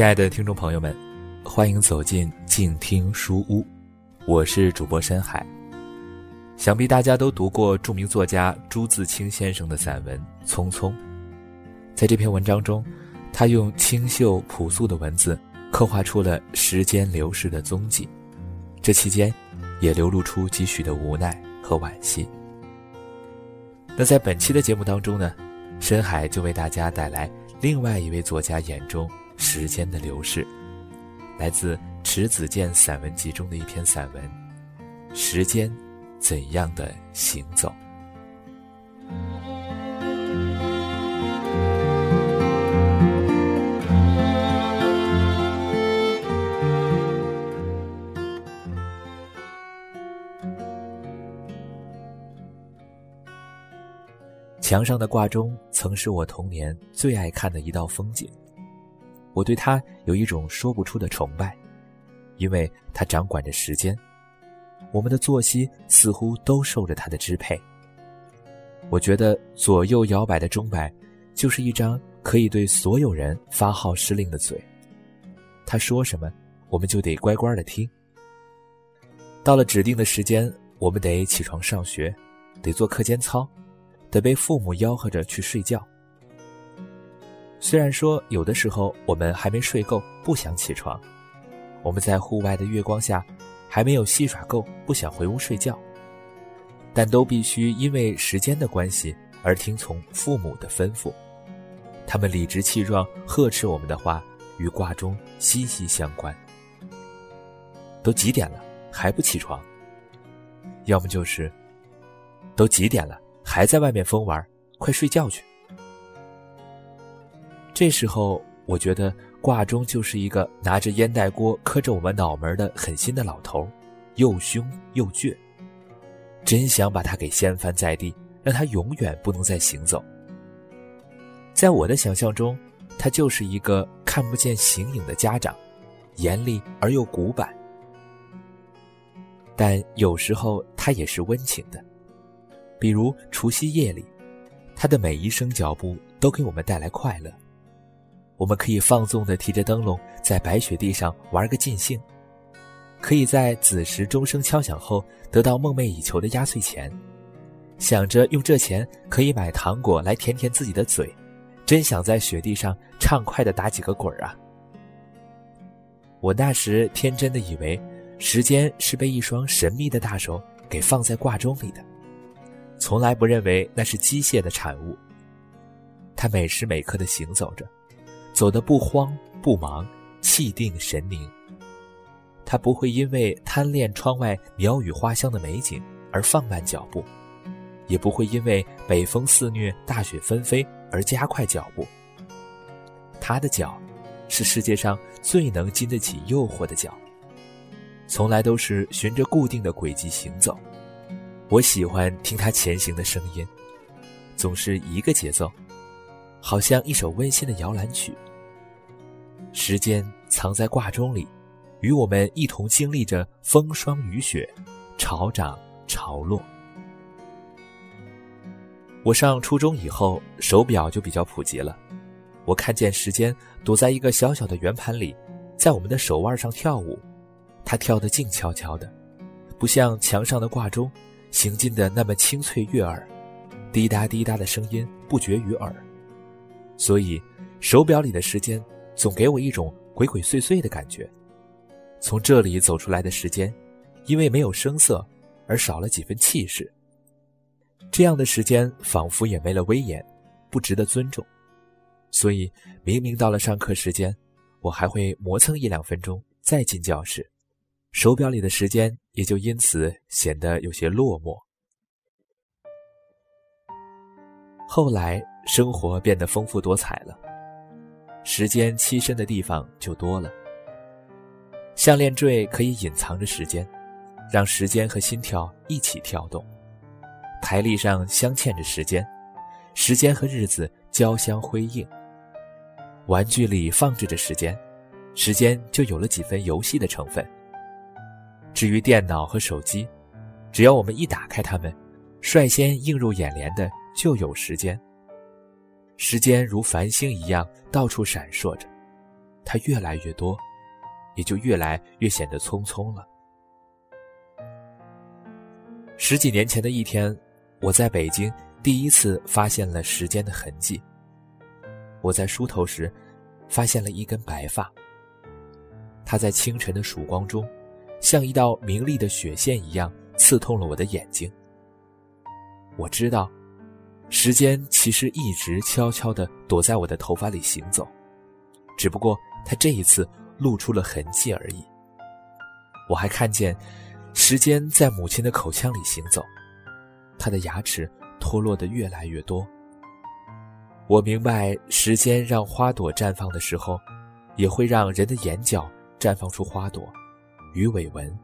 亲爱的听众朋友们，欢迎走进静听书屋，我是主播深海。想必大家都读过著名作家朱自清先生的散文《匆匆》。在这篇文章中，他用清秀朴素的文字，刻画出了时间流逝的踪迹。这期间，也流露出几许的无奈和惋惜。那在本期的节目当中呢，深海就为大家带来另外一位作家眼中时间的流逝，来自迟子建散文集中的一篇散文《时间怎样的行走》。墙上的挂钟曾是我童年最爱看的一道风景，我对它有一种说不出的崇拜，因为它掌管着时间，我们的作息似乎都受着它的支配。我觉得左右摇摆的钟摆，就是一张可以对所有人发号施令的嘴，他说什么，我们就得乖乖的听。到了指定的时间，我们得起床上学，得做课间操。得被父母吆喝着去睡觉。虽然说有的时候我们还没睡够，不想起床；我们在户外的月光下还没有戏耍够，不想回屋睡觉。但都必须因为时间的关系而听从父母的吩咐。他们理直气壮呵斥我们的话，与挂钟息息相关。都几点了还不起床？要么就是，都几点了？还在外面疯玩，快睡觉去。这时候，我觉得挂钟就是一个拿着烟袋锅磕着我们脑门的狠心的老头，又凶又倔。真想把他给掀翻在地，让他永远不能再行走。在我的想象中，他就是一个看不见形影的家长，严厉而又古板。但有时候他也是温情的。比如除夕夜里，他的每一声脚步都给我们带来快乐。我们可以放纵地提着灯笼，在白雪地上玩个尽兴；可以在子时钟声敲响后得到梦寐以求的压岁钱，想着用这钱可以买糖果来填填自己的嘴，真想在雪地上畅快地打几个滚儿啊！我那时天真的以为，时间是被一双神秘的大手给放在挂钟里的。从来不认为那是机械的产物。他每时每刻的行走着，走得不慌不忙，气定神宁。他不会因为贪恋窗外鸟语花香的美景而放慢脚步，也不会因为北风肆虐、大雪纷飞而加快脚步。他的脚，是世界上最能经得起诱惑的脚，从来都是循着固定的轨迹行走。我喜欢听他前行的声音，总是一个节奏，好像一首温馨的摇篮曲。时间藏在挂钟里，与我们一同经历着风霜雨雪、潮涨潮落。我上初中以后，手表就比较普及了。我看见时间躲在一个小小的圆盘里，在我们的手腕上跳舞，它跳得静悄悄的，不像墙上的挂钟。行进的那么清脆悦耳，滴答滴答的声音不绝于耳，所以手表里的时间总给我一种鬼鬼祟祟的感觉。从这里走出来的时间，因为没有声色，而少了几分气势。这样的时间仿佛也没了威严，不值得尊重。所以明明到了上课时间，我还会磨蹭一两分钟再进教室。手表里的时间也就因此显得有些落寞。后来生活变得丰富多彩了，时间栖身的地方就多了。项链坠可以隐藏着时间，让时间和心跳一起跳动；台历上镶嵌着时间，时间和日子交相辉映。玩具里放置着时间，时间就有了几分游戏的成分。至于电脑和手机，只要我们一打开它们，率先映入眼帘的就有时间。时间如繁星一样到处闪烁着，它越来越多，也就越来越显得匆匆了。十几年前的一天，我在北京第一次发现了时间的痕迹。我在梳头时，发现了一根白发。它在清晨的曙光中，像一道明丽的血线一样刺痛了我的眼睛。我知道，时间其实一直悄悄地躲在我的头发里行走，只不过它这一次露出了痕迹而已。我还看见，时间在母亲的口腔里行走，她的牙齿脱落的越来越多。我明白，时间让花朵绽放的时候，也会让人的眼角绽放出花朵鱼尾纹。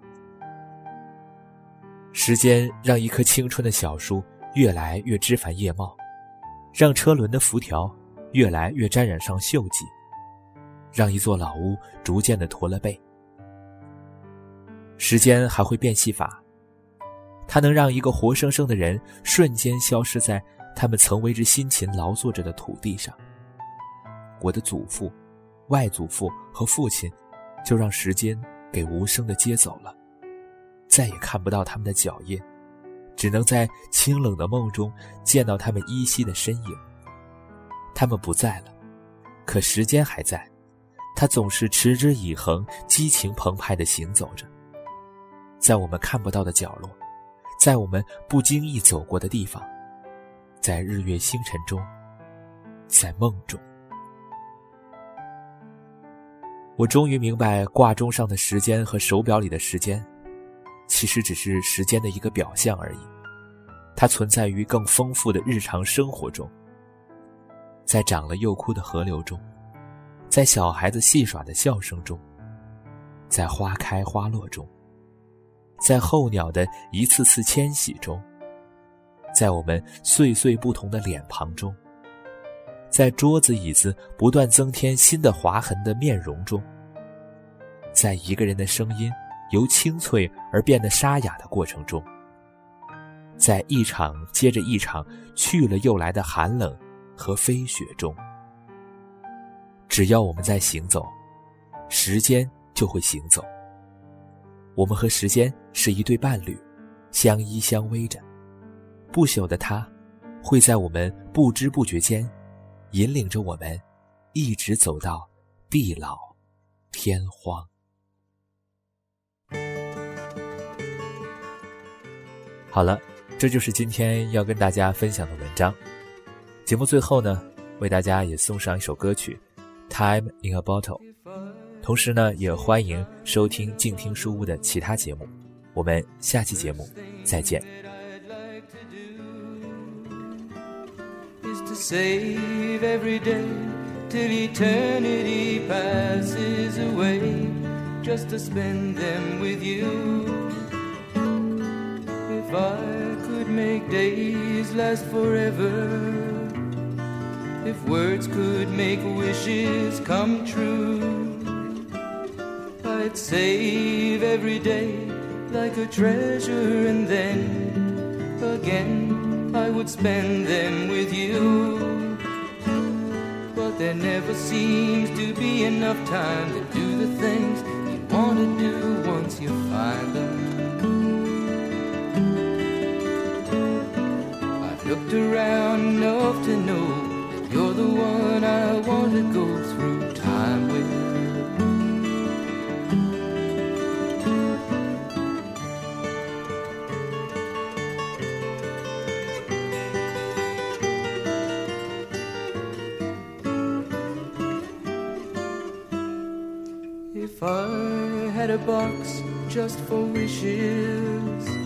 时间让一棵青春的小树越来越枝繁叶茂，让车轮的辐条越来越沾染上锈迹，让一座老屋逐渐的驼了背。时间还会变戏法，它能让一个活生生的人瞬间消失在。他们曾为之辛勤劳作着的土地上，我的祖父、外祖父和父亲，就让时间给无声的接走了，再也看不到他们的脚印，只能在清冷的梦中见到他们依稀的身影。他们不在了，可时间还在，它总是持之以恒、激情澎湃地行走着，在我们看不到的角落，在我们不经意走过的地方。在日月星辰中，在梦中，我终于明白，挂钟上的时间和手表里的时间，其实只是时间的一个表象而已。它存在于更丰富的日常生活中，在长了又枯的河流中，在小孩子戏耍的笑声中，在花开花落中，在候鸟的一次次迁徙中。在我们岁岁不同的脸庞中，在桌子椅子不断增添新的划痕的面容中，在一个人的声音由清脆而变得沙哑的过程中，在一场接着一场去了又来的寒冷和飞雪中，只要我们在行走，时间就会行走。我们和时间是一对伴侣，相依相偎着。不朽的他，会在我们不知不觉间，引领着我们，一直走到地老天荒。好了，这就是今天要跟大家分享的文章。节目最后呢，为大家也送上一首歌曲《Time in a Bottle》，同时呢，也欢迎收听静听书屋的其他节目。我们下期节目再见。save every day till eternity passes away just to spend them with you. I could make days last forever, if words could make wishes come true, I'd save every day like a treasure and then again I would spend them with you. But there never seems to be enough time to do the things you want to do once you find them. Looked around enough to know you're the one I want to go through time with. If I had a box just for wishes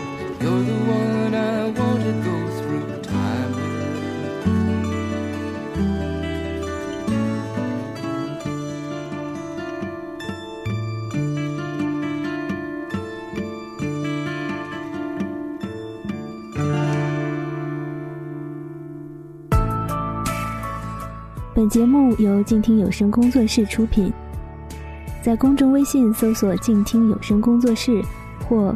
you're the one i want to go through time 本节目由静听有声工作室出品，在公众微信搜索静听有声工作室或。